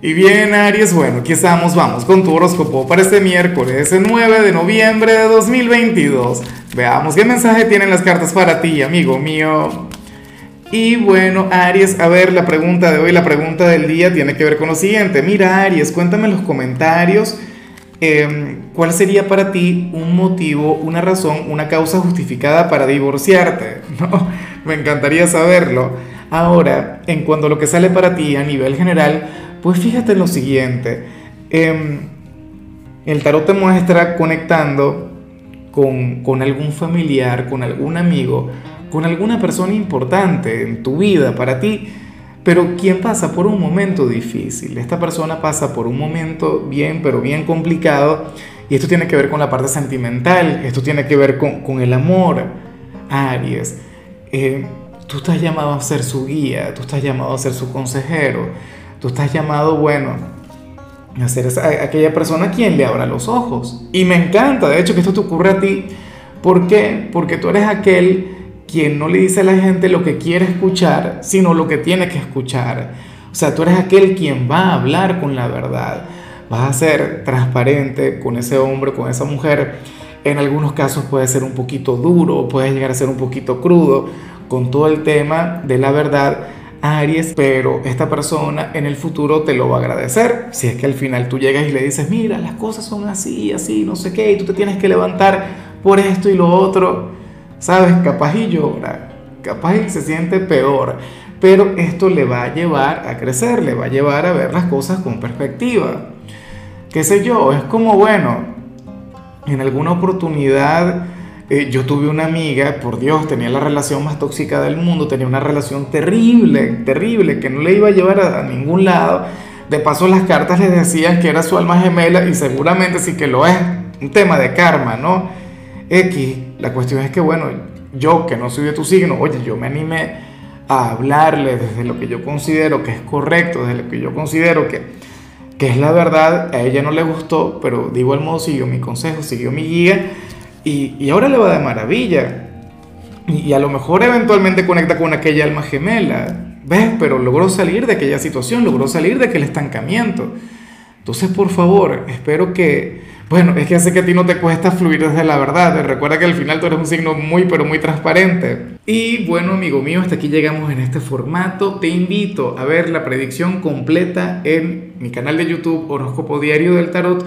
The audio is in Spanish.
Y bien, Aries, bueno, aquí estamos, vamos con tu horóscopo para este miércoles, el 9 de noviembre de 2022. Veamos qué mensaje tienen las cartas para ti, amigo mío. Y bueno, Aries, a ver, la pregunta de hoy, la pregunta del día tiene que ver con lo siguiente. Mira, Aries, cuéntame en los comentarios em, cuál sería para ti un motivo, una razón, una causa justificada para divorciarte. ¿no? Me encantaría saberlo. Ahora, en cuanto a lo que sale para ti a nivel general, pues fíjate lo siguiente, em, el tarot te muestra conectando con, algún familiar, con algún amigo, con alguna persona importante en tu vida para ti, pero quien pasa por un momento difícil. Esta persona pasa por un momento bien, pero bien complicado, y esto tiene que ver con la parte sentimental, esto tiene que ver con, con el amor, Aries. Eh, tú estás llamado a ser su guía, tú estás llamado a ser su consejero Tú estás llamado, bueno, a ser aquella persona quien le abra los ojos. Y me encanta, de hecho, que esto te ocurra a ti. ¿Por qué? Porque tú eres aquel quien no le dice a la gente lo que quiere escuchar, sino lo que tiene que escuchar. O sea, tú eres aquel quien va a hablar con la verdad. Vas a ser transparente con ese hombre, con esa mujer. En algunos casos puede ser un poquito duro, puede llegar a ser un poquito crudo con todo el tema de la verdad Aries, pero esta persona en el futuro te lo va a agradecer. Si es que al final tú llegas y le dices, mira, las cosas son así, así, no sé qué, y tú te tienes que levantar por esto y lo otro, ¿sabes? Capaz y llora, capaz y se siente peor, pero esto le va a llevar a crecer, le va a llevar a ver las cosas con perspectiva. ¿Qué sé yo? Es como, bueno, en alguna oportunidad eh, yo tuve una amiga, por Dios, tenía la relación más tóxica del mundo, tenía una relación terrible, terrible, que no le iba a llevar a, ningún lado. De paso, las cartas le decían que era su alma gemela y seguramente sí que lo es. Un tema de karma, ¿no? X, la cuestión es que, bueno, yo que no soy de tu signo, oye, yo me animé a hablarle desde lo que yo considero que es correcto, desde lo que yo considero que, que es la verdad, a ella no le gustó, pero de igual modo siguió mi consejo, siguió mi guía y, ahora le va de maravilla. Y, a lo mejor eventualmente conecta con aquella alma gemela. ¿Ves? Pero logró salir de aquella situación, logró salir de aquel estancamiento. Entonces, por favor, espero que... Bueno, es que hace que a ti no te cuesta fluir desde la verdad. Recuerda que al final tú eres un signo muy, pero muy transparente. Y bueno, amigo mío, hasta aquí llegamos en este formato. Te invito a ver la predicción completa en mi canal de YouTube Horóscopo Diario del Tarot